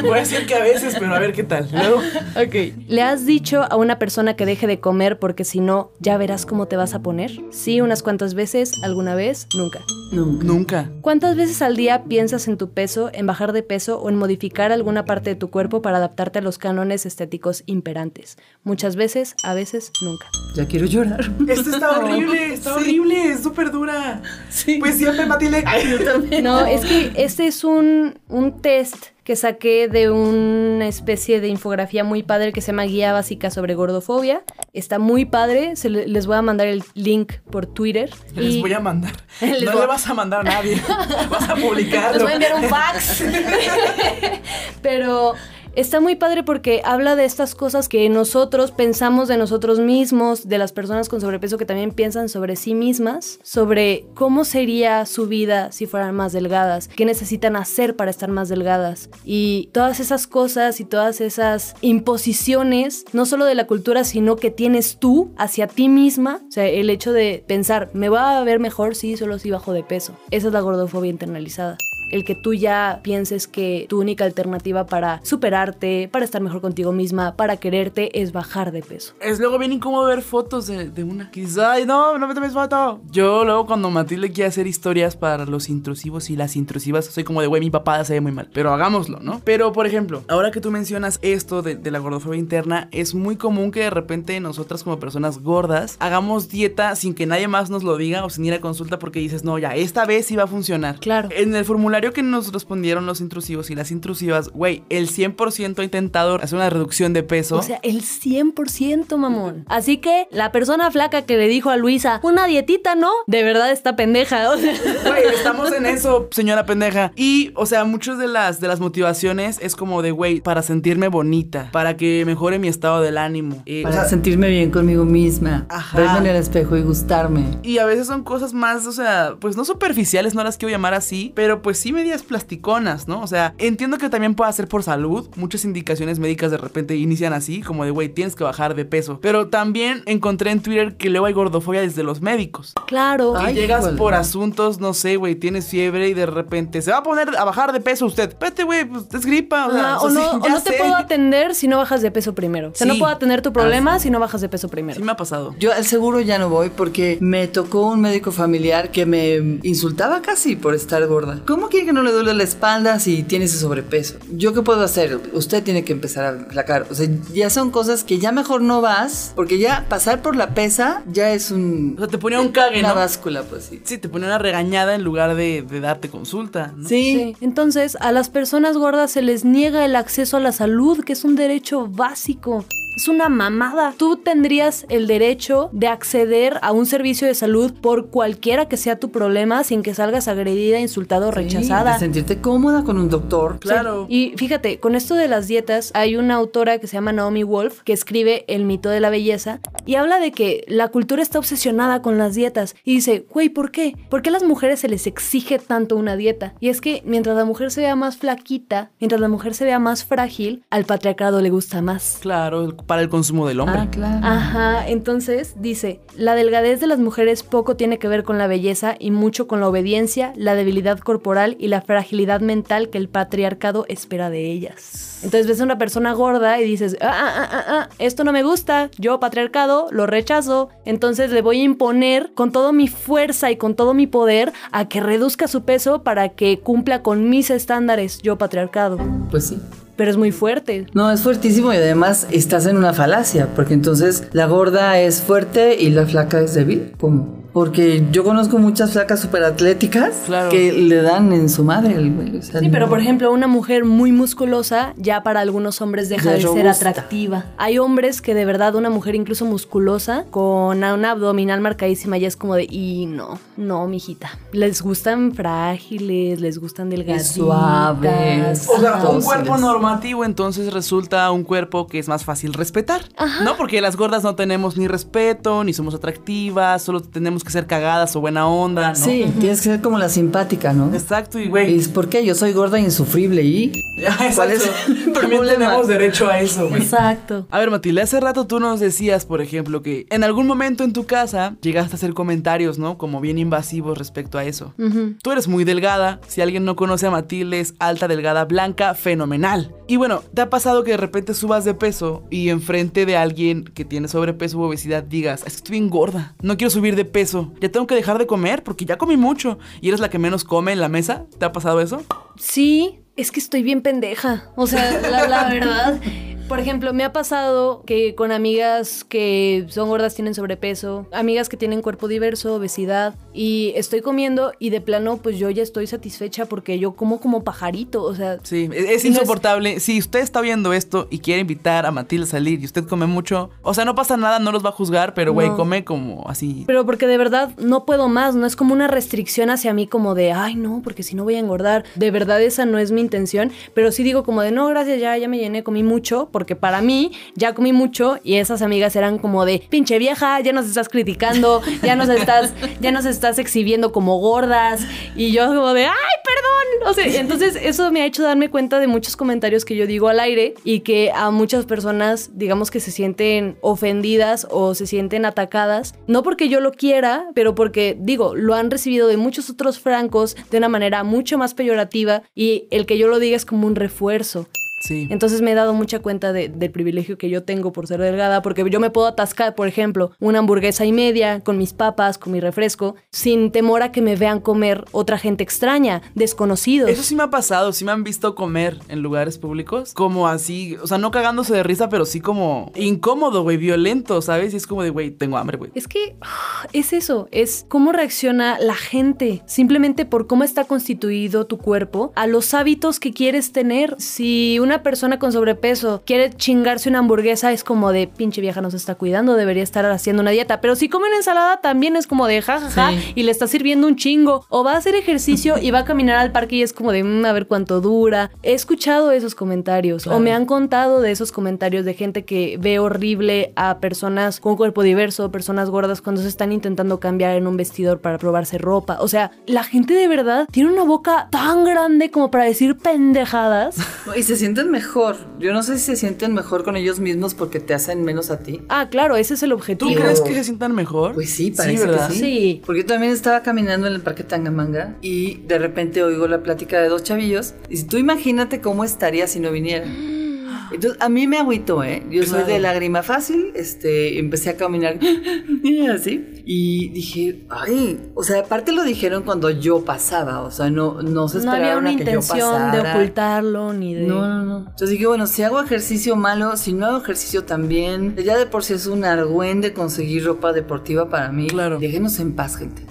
Voy a decir que a veces, pero a ver qué tal. Luego. Ok. ¿Le has dicho a una persona que deje de comer porque si no, ya verás cómo te vas a poner? Sí, unas cuantas veces, alguna vez, nunca. Nunca. Nunca. ¿Cuántas veces al día piensas en tu peso, en bajar de peso o en modificar alguna parte de tu cuerpo para adaptarte a los cánones estéticos imperantes? Muchas veces, a veces, nunca. Ya quiero llorar. Esto está horrible, está horrible, es súper dura. Sí. Pues siempre, Matilde. Ay, yo también. No, es que este es un, un test que saqué de una especie de infografía muy padre que se llama Guía Básica sobre Gordofobia. Está muy padre, se le- les voy a mandar el link por Twitter. Les Y- voy a mandar. Les no le vas a mandar a nadie. vas a publicarlo. Les voy a enviar un fax. Pero está muy padre porque habla de estas cosas que nosotros pensamos de nosotros mismos, de las personas con sobrepeso que también piensan sobre sí mismas, sobre cómo sería su vida si fueran más delgadas, qué necesitan hacer para estar más delgadas. Y todas esas cosas y todas esas imposiciones, no solo de la cultura, sino que tienes tú hacia ti misma. O sea, el hecho de pensar, me va a ver mejor si solo si bajo de peso. Esa es la gordofobia internalizada el que tú ya pienses que tu única alternativa para superarte, para estar mejor contigo misma, para quererte, es bajar de peso. Es luego bien incómodo ver fotos de, de una que dices, ay, no, no me tomes foto. Yo luego cuando Matilde quiere hacer historias para los intrusivos y las intrusivas, soy como de, güey, mi papá se ve muy mal. Pero hagámoslo, ¿no? Pero, por ejemplo, ahora que tú mencionas esto de, de la gordofobia interna, es muy común que de repente nosotras como personas gordas hagamos dieta sin que nadie más nos lo diga o sin ir a consulta porque dices, no, ya, esta vez sí va a funcionar. Claro. En el formulario que nos respondieron los intrusivos y las intrusivas, güey, el 100% ha intentado hacer una reducción de peso. O sea, el 100%, mamón. Así que la persona flaca que le dijo a Luisa, una dietita, ¿no? De verdad está pendeja. O sea, Güey, estamos en eso, señora pendeja. Y, o sea, muchas de las, de las motivaciones es como de, güey, para sentirme bonita, para que mejore mi estado del ánimo. Eh, o Para sea, sentirme bien conmigo misma. Ajá. Verme en el espejo y gustarme. y a veces son cosas más, o sea, pues no superficiales, no las quiero llamar así, pero pues sí medias plasticonas, ¿no? O sea, entiendo que también puede ser por salud. Muchas indicaciones médicas de repente inician así, como de, güey, tienes que bajar de peso. Pero también encontré en Twitter que luego hay gordofobia desde los médicos. claro. Y Ay, llegas por asuntos, no sé, güey, tienes fiebre y de repente se va a poner a bajar de peso usted. Vete, güey, pues es gripa. O, sea, o o sea, no, sí, o no te sé. puedo atender si no bajas de peso primero. O sea, no puedo atender tu problema si no bajas de peso primero. Sí me ha pasado. Yo al seguro ya no voy porque me tocó un médico familiar que me insultaba casi por estar gorda. ¿Cómo que no le duele la espalda si tiene ese sobrepeso? ¿Yo qué puedo hacer? Usted tiene que empezar a flacar. O sea, ya son cosas que ya mejor no vas porque ya pasar por la pesa ya es un... O sea, te ponía un cague, Una ¿no? báscula, pues sí. Sí, te ponía una regañada en lugar de, de darte consulta, ¿no? Sí. Entonces, a las personas gordas se les niega el acceso a la salud, que es un derecho básico. Es una mamada. Tú tendrías el derecho de acceder a un servicio de salud por cualquiera que sea tu problema sin que salgas agredida, insultada o Sí, rechazada. de sentirte cómoda con un doctor. Claro. Y fíjate, con esto de las dietas, hay una autora que se llama Naomi Wolf que escribe El mito de la belleza y habla de que la cultura está obsesionada con las dietas. Y dice, güey, ¿por qué? ¿Por qué a las mujeres se les exige tanto una dieta? Y es que mientras la mujer se vea más flaquita, mientras la mujer se vea más frágil, al patriarcado le gusta más. Claro, el- para el consumo del hombre. Ah, claro. Ajá, entonces dice, la delgadez de las mujeres poco tiene que ver con la belleza y mucho con la obediencia, la debilidad corporal y la fragilidad mental que el patriarcado espera de ellas. Entonces ves a una persona gorda y dices, ah, ah, ah, ah, ah, esto no me gusta, yo patriarcado lo rechazo, entonces le voy a imponer con toda mi fuerza y con todo mi poder a que reduzca su peso para que cumpla con mis estándares, yo patriarcado. Pues sí. Pero es muy fuerte. No, es fuertísimo y además estás en una falacia, porque entonces la gorda es fuerte y la flaca es débil. ¿Cómo? Porque yo conozco muchas flacas súper atléticas Claro. que le dan en su madre el güey. o sea, Sí, pero no. por ejemplo, una mujer muy musculosa ya para algunos hombres deja Ya de ser atractiva. Hay hombres que de verdad una mujer incluso musculosa con una abdominal marcadísima ya es como de y no, no, mijita. Les gustan frágiles, les gustan delgaditas. suaves. O sea, un cuerpo normativo entonces resulta un cuerpo que es más fácil respetar. ¿No? Porque las gordas no tenemos ni respeto, ni somos atractivas, solo tenemos que ser cagadas o buena onda, ¿no? Sí, tienes que ser como la simpática, ¿no? Exacto, y Y güey. es porque yo soy gorda e insufrible y ¿Cuál es el También tenemos derecho a eso, güey. Exacto. A ver, Matilde, hace rato tú nos decías, por ejemplo, que en algún momento en tu casa llegaste a hacer comentarios, ¿no? Como bien invasivos respecto a eso. Tú eres muy delgada. Si alguien no conoce a Matilde, es alta, delgada, blanca, fenomenal. Y bueno, ¿te ha pasado que de repente subas de peso y enfrente de alguien que tiene sobrepeso u obesidad digas, es que estoy bien gorda, no quiero subir de peso, ya tengo que dejar de comer porque ya comí mucho y eres la que menos come en la mesa? ¿Te ha pasado eso? Sí, es que estoy bien pendeja. O sea, la, la verdad. Por ejemplo, me ha pasado que con amigas que son gordas tienen sobrepeso, amigas que tienen cuerpo diverso, obesidad, y estoy comiendo y de plano pues yo ya estoy satisfecha porque yo como como pajarito, o sea... Sí, es, es insoportable. Si usted está viendo esto y quiere invitar a Matilda a salir y usted come mucho, o sea, no pasa nada, no los va a juzgar, pero güey, No. come como así. Pero porque de verdad no puedo más, no es como una restricción hacia mí como de, ay no, porque si no voy a engordar. De verdad esa no es mi intención, pero sí digo como de, no, gracias, ya, ya me llené, comí mucho, porque para mí ya comí mucho y esas amigas eran como de, pinche vieja, ya nos estás criticando, ya nos estás, ya nos estás exhibiendo como gordas y yo como de, ay, perdón. O sea, entonces eso me ha hecho darme cuenta de muchos comentarios que yo digo al aire y que a muchas personas, digamos que se sienten ofendidas o se sienten atacadas, no porque yo lo quiera, pero porque, digo, lo han recibido de muchos otros francos de una manera mucho más peyorativa y el que yo lo diga es como un refuerzo. Sí. Entonces me he dado mucha cuenta de- del privilegio que yo tengo por ser delgada, porque yo me puedo atascar, por ejemplo, una hamburguesa y media con mis papas, con mi refresco, sin temor a que me vean comer otra gente extraña, desconocidos. Eso sí me ha pasado, sí me han visto comer en lugares públicos, como así, o sea, no cagándose de risa, pero sí como incómodo, güey, violento, ¿sabes? Y es como de, güey, tengo hambre, güey. Es que es eso, es cómo reacciona la gente, simplemente por cómo está constituido tu cuerpo, a los hábitos que quieres tener. Si una persona con sobrepeso quiere chingarse una hamburguesa, es como de pinche vieja no se está cuidando, debería estar haciendo una dieta. Pero si come una ensalada, también es como de jajaja Sí. y le está sirviendo un chingo. O va a hacer ejercicio y va a caminar al parque y es como de "Mm, a ver cuánto dura. He escuchado esos comentarios o me han contado de esos comentarios de gente que ve horrible a personas con cuerpo diverso, personas gordas cuando se están intentando cambiar en un vestidor para probarse ropa. O sea, la gente de verdad tiene una boca tan grande como para decir pendejadas. Y se sienten mejor. Yo no sé si se sienten mejor con ellos mismos porque te hacen menos a ti. Ah, claro, ese es el ¿Tú objetivo. Digo- crees que se sientan mejor? Pues sí, parece ¿verdad? que sí. Sí. Porque yo también estaba caminando en el parque Tangamanga y de repente oigo la plática de dos chavillos. Y si tú imagínate cómo estaría si no viniera. Entonces, a mí me agüitó, ¿eh? Yo soy de lágrima fácil, este, empecé a caminar así. Y dije, ay, o sea, aparte lo dijeron cuando yo pasaba, o sea, no, no se No esperaron había una a que yo intención de ocultarlo ni de... No, no, no. Entonces dije, bueno, si hago ejercicio malo, si no hago ejercicio también, ya de por sí es un argüen de conseguir ropa deportiva para mí. Claro. Déjenos en paz, gente.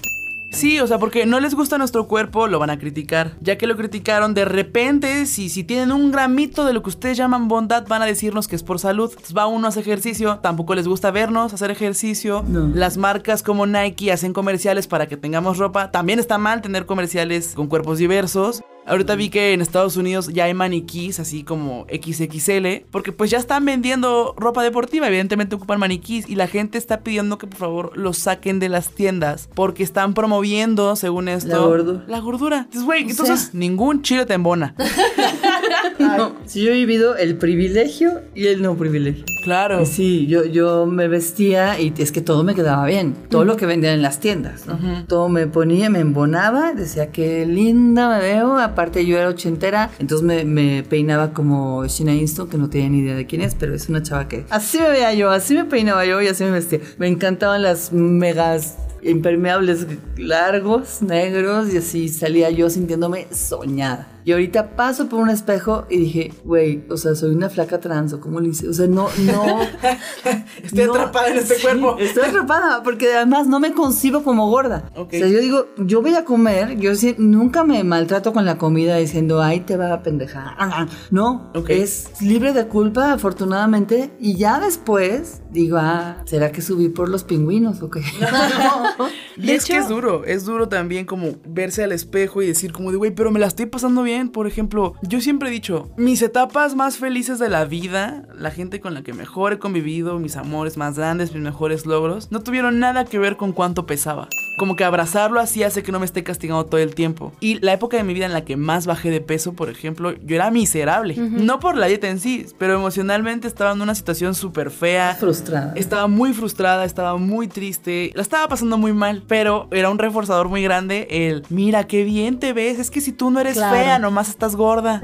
Sí, o sea, porque no les gusta nuestro cuerpo, lo van a criticar. Ya que lo criticaron, de repente, si, si tienen un gramito de lo que ustedes llaman bondad, van a decirnos que es por salud. Entonces va uno a hacer ejercicio, tampoco les gusta vernos hacer ejercicio. No. Las marcas como Nike hacen comerciales para que tengamos ropa. También está mal tener comerciales con cuerpos diversos. Ahorita vi que en Estados Unidos ya hay maniquís así como XXL, porque pues ya están vendiendo ropa deportiva, evidentemente ocupan maniquís y la gente está pidiendo que por favor los saquen de las tiendas porque están promoviendo, según esto, La gordura. La gordura. Entonces, güey, entonces sea- ningún chile te embona. No, sí, yo he vivido el privilegio y el no privilegio. Claro. Sí, yo, yo me vestía y es que todo me quedaba bien. Todo lo que vendían en las tiendas, ¿no? Todo me ponía, me embonaba, decía que linda me veo. Aparte, yo era ochentera, entonces me, me peinaba como Sheena Easton, que no tenía ni idea de quién es, pero es una chava que así me veía yo, así me peinaba yo y así me vestía. Me encantaban las megas impermeables largos, negros, y así salía yo sintiéndome soñada. Y ahorita paso por un espejo y dije, güey, o sea, soy una flaca trans, o cómo le hice. O sea, no, no. Estoy no- atrapada en este Sí, cuerpo. Estoy atrapada, porque además no me concibo como gorda. Ok. O sea, yo digo, yo voy a comer, yo nunca me maltrato con la comida diciendo, ay, te va a pendejar. No, Ok. es libre de culpa, afortunadamente. Y ya después digo, ah, ¿será que subí por los pingüinos o qué? Y De es que hecho- es duro, es duro también como verse al espejo y decir como de, güey, pero me la estoy pasando bien. Por ejemplo, yo siempre he dicho, mis etapas más felices de la vida, la gente con la que mejor he convivido, mis amores más grandes, mis mejores logros, no tuvieron nada que ver con cuánto pesaba. Como que abrazarlo así hace que no me esté castigando todo el tiempo. Y la época de mi vida en la que más bajé de peso, por ejemplo, yo era miserable. No por la dieta en sí, pero emocionalmente estaba en una situación súper fea. Frustrada. Estaba muy frustrada, estaba muy triste, la estaba pasando muy mal, pero era un reforzador muy grande el, mira qué bien te ves, es que si tú no eres Claro. fea, nomás estás gorda.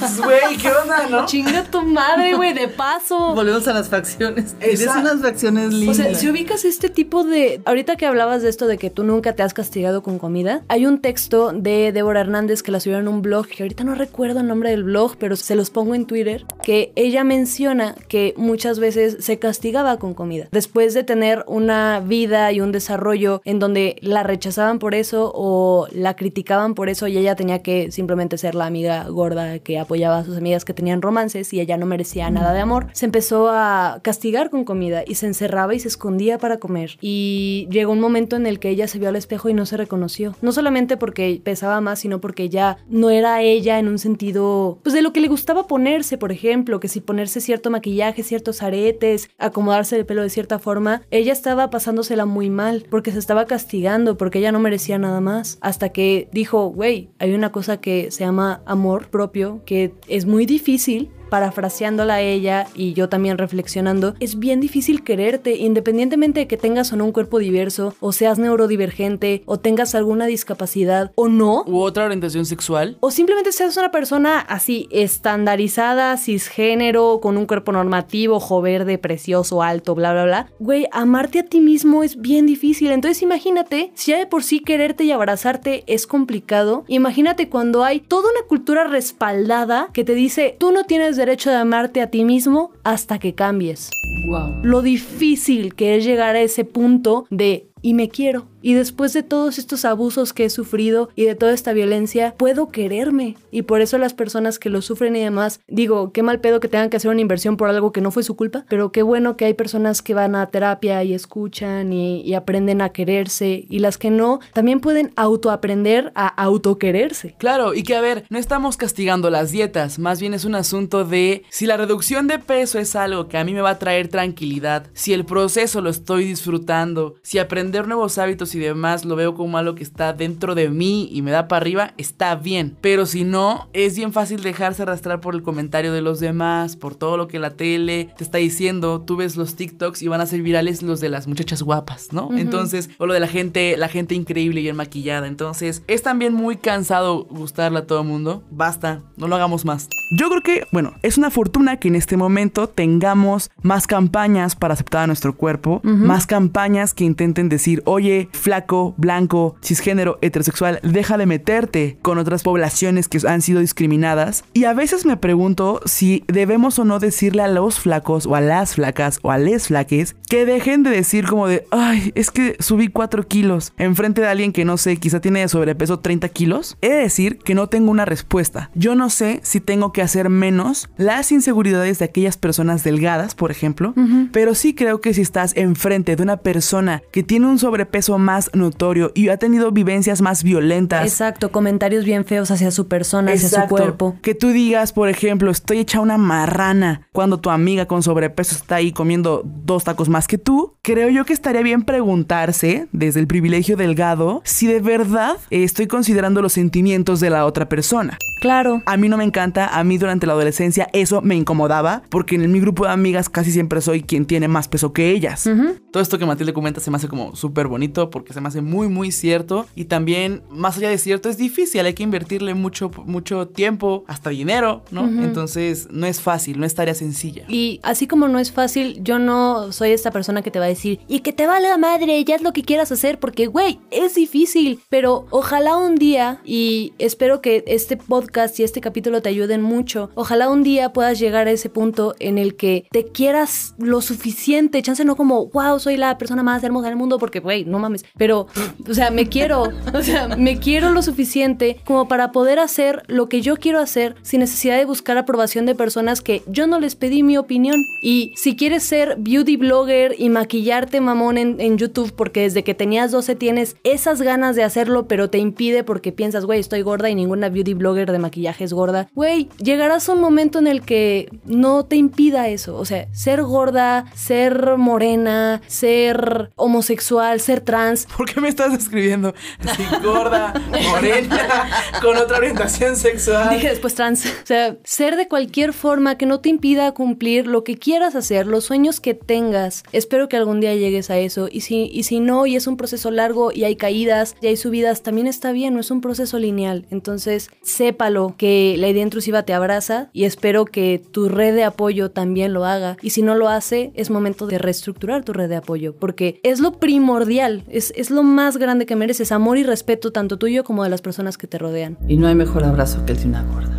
Pues, Güey, ¿qué onda, no? Chinga tu madre, güey, de paso. Volvemos a las facciones. Tienes unas facciones O lindas. sea, si ubicas este tipo de... Ahorita que hablabas de esto de que tú nunca te has castigado con comida, hay un texto de Débora Hernández que la subió en un blog, que ahorita no recuerdo el nombre del blog, pero se los pongo en Twitter, que ella menciona que muchas veces se castigaba con comida. Después de tener una vida y un desarrollo en donde la rechazaban por eso o la criticaban por eso y ella tenía que simplemente ser la amiga gorda que apoyaba a sus amigas que tenían romances y ella no merecía nada de amor, se empezó a castigar con comida y se encerraba y se escondía para comer. Y llegó un momento en el que ella se vio al espejo y no se reconoció. No solamente porque pesaba más, sino porque ya no era ella en un sentido, pues de lo que le gustaba ponerse, por ejemplo, que si ponerse cierto maquillaje, ciertos aretes, acomodarse el pelo de cierta forma, ella estaba pasándosela muy mal porque se estaba castigando, porque ella no merecía nada más. Hasta que dijo, güey, hay una cosa que se llama amor propio, que es muy difícil parafraseándola a ella y yo también reflexionando, es bien difícil quererte, independientemente de que tengas o no un cuerpo diverso, o seas neurodivergente, o tengas alguna discapacidad, o no. U otra orientación sexual. O simplemente seas una persona así estandarizada, cisgénero, con un cuerpo normativo, ojo verde, precioso, alto, bla, bla, bla. Güey, amarte a ti mismo es bien difícil. Entonces imagínate, si ya de por sí quererte y abrazarte es complicado, imagínate cuando hay toda una cultura respaldada que te dice, tú no tienes derecho de amarte a ti mismo hasta que cambies. Wow. Lo difícil que es llegar a ese punto de y me quiero. Y después de todos estos abusos que he sufrido y de toda esta violencia, puedo quererme. Y por eso las personas que lo sufren y demás, digo, qué mal pedo que tengan que hacer una inversión por algo que no fue su culpa, pero qué bueno que hay personas que van a terapia y escuchan y, aprenden a quererse. Y las que no, también pueden autoaprender a autoquererse. Claro, y que a ver, no estamos castigando las dietas, más bien es un asunto de si la reducción de peso es algo que a mí me va a traer tranquilidad, si el proceso lo estoy disfrutando, si aprender nuevos hábitos y demás lo veo como algo que está dentro de mí y me da para arriba, está bien. Pero si no, es bien fácil dejarse arrastrar por el comentario de los demás, por todo lo que la tele te está diciendo. Tú ves los TikToks y van a ser virales los de las muchachas guapas, ¿no? Entonces, o lo de la gente, la gente increíble y bien maquillada. Entonces, es también muy cansado gustarle a todo el mundo. Basta, no lo hagamos más. Yo creo que, bueno, es una fortuna que en este momento tengamos más campañas para aceptar a nuestro cuerpo, más campañas que intenten decir, oye, flaco, blanco, cisgénero, heterosexual, deja de meterte con otras poblaciones que han sido discriminadas. Y a veces me pregunto si debemos o no decirle a los flacos o a las flacas o a les flaques que dejen de decir como de, ay, es que subí 4 kilos enfrente de alguien que no sé, quizá tiene de sobrepeso 30 kilos. He de decir que no tengo una respuesta. Yo no sé si tengo que hacer menos las inseguridades de aquellas personas delgadas, por ejemplo, pero sí creo que si estás enfrente de una persona que tiene un sobrepeso más notorio y ha tenido vivencias más violentas. Exacto, comentarios bien feos hacia su persona, hacia su Exacto. cuerpo. Que tú digas, por ejemplo, estoy hecha una marrana cuando tu amiga con sobrepeso está ahí comiendo dos tacos más que tú. Creo yo que estaría bien preguntarse, desde el privilegio delgado, si de verdad estoy considerando los sentimientos de la otra persona. Claro. A mí no me encanta, a mí durante la adolescencia eso me incomodaba, porque en mi grupo de amigas casi siempre soy quien tiene más peso que ellas. Todo esto que Matilde comenta se me hace como súper bonito, porque se me hace muy, muy cierto. Y también, más allá de cierto, es difícil, hay que invertirle mucho, mucho tiempo, hasta dinero, ¿no? Entonces, no es fácil, no es tarea sencilla. Y así como no es fácil, yo no soy esta persona que te va a decir, y que te vale la madre, ya es lo que quieras hacer, porque, güey, es difícil. Pero ojalá un día, y espero que este podcast y este capítulo te ayuden mucho, ojalá un día puedas llegar a ese punto en el que te quieras lo suficiente, chance no como, wow, soy la persona más hermosa del mundo, porque, güey, no mames, pero, o sea, me quiero, o sea, me quiero lo suficiente como para poder hacer lo que yo quiero hacer sin necesidad de buscar aprobación de personas que yo no les pedí mi opinión. Y si quieres ser beauty blogger y maquillarte mamón en, YouTube porque desde que tenías 12 tienes esas ganas de hacerlo, pero te impide porque piensas, güey, estoy gorda y ninguna beauty blogger de maquillaje es gorda. Güey, llegarás a un momento en el que no te impida eso. O sea, ser gorda, ser morena, ser homosexual, ser trans, ¿Por qué me estás describiendo? Así gorda, morena, con otra orientación sexual. dije después trans. O sea, ser de cualquier forma que no te impida cumplir lo que quieras hacer, los sueños que tengas. Espero que algún día llegues a eso. Y si, y si no, y es un proceso largo y hay caídas y hay subidas, también está bien, no es un proceso lineal. Entonces, sépalo que la idea intrusiva te abraza y espero que tu red de apoyo también lo haga. Y si no lo hace, es momento de reestructurar tu red de apoyo, porque es lo primordial, es, es lo más grande que mereces, amor y respeto tanto tuyo como de las personas que te rodean. Y no hay mejor abrazo que el de una gorda.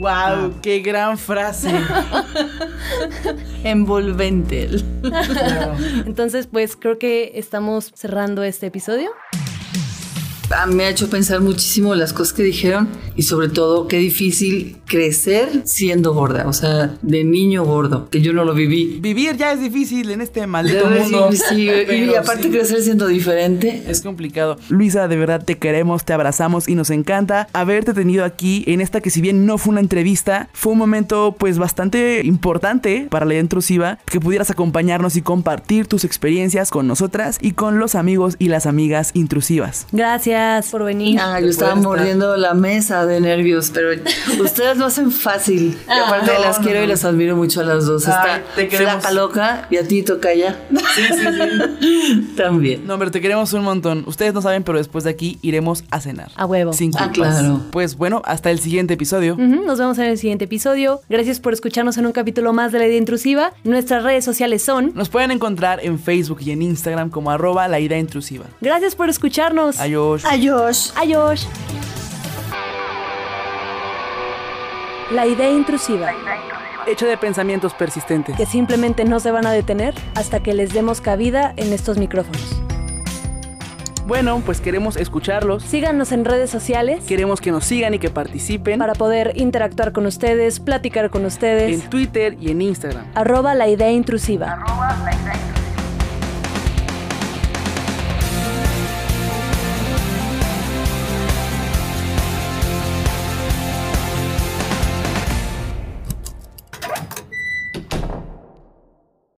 ¡Wow! ¡Qué gran frase! Envolvente. Entonces, pues creo que estamos cerrando este episodio. Ah, Me ha hecho pensar muchísimo las cosas que dijeron y sobre todo qué difícil crecer siendo gorda, o sea, de niño gordo, que yo no lo viví. Vivir ya es difícil en este maldito mundo. sí, y aparte sí. crecer siendo diferente. Es complicado. Luisa, de verdad te queremos, te abrazamos y nos encanta haberte tenido aquí en esta que si bien no fue una entrevista, fue un momento pues bastante importante para la idea intrusiva, que pudieras acompañarnos y compartir tus experiencias con nosotras y con los amigos y las amigas intrusivas. Gracias por venir. Ah, yo estaba mordiendo la mesa de nervios, pero ustedes lo hacen fácil. Y aparte no, las no, quiero no. y las admiro mucho a las dos. Ay, Está te queremos. flaca loca y a ti toca ya. Sí, sí, sí. También. No, pero te queremos un montón. Ustedes no saben, pero después de aquí iremos a cenar. A huevo. Sin Ah, culpas. claro. Pues bueno, hasta el siguiente episodio. Nos vemos en el siguiente episodio. Gracias por escucharnos en un capítulo más de La Idea Intrusiva. Nuestras redes sociales son. Nos pueden encontrar en Facebook y en Instagram como arroba la idea intrusiva. Gracias por escucharnos. Adiós. Adiós. Adiós. La idea intrusiva, Hecho de pensamientos persistentes. que simplemente no se van a detener hasta que les demos cabida en estos micrófonos. Bueno, pues queremos escucharlos. Síganos en redes sociales Queremos que nos sigan y que participen para poder interactuar con ustedes, platicar con ustedes. en Twitter y en Instagram. Arroba la idea intrusiva. arroba la idea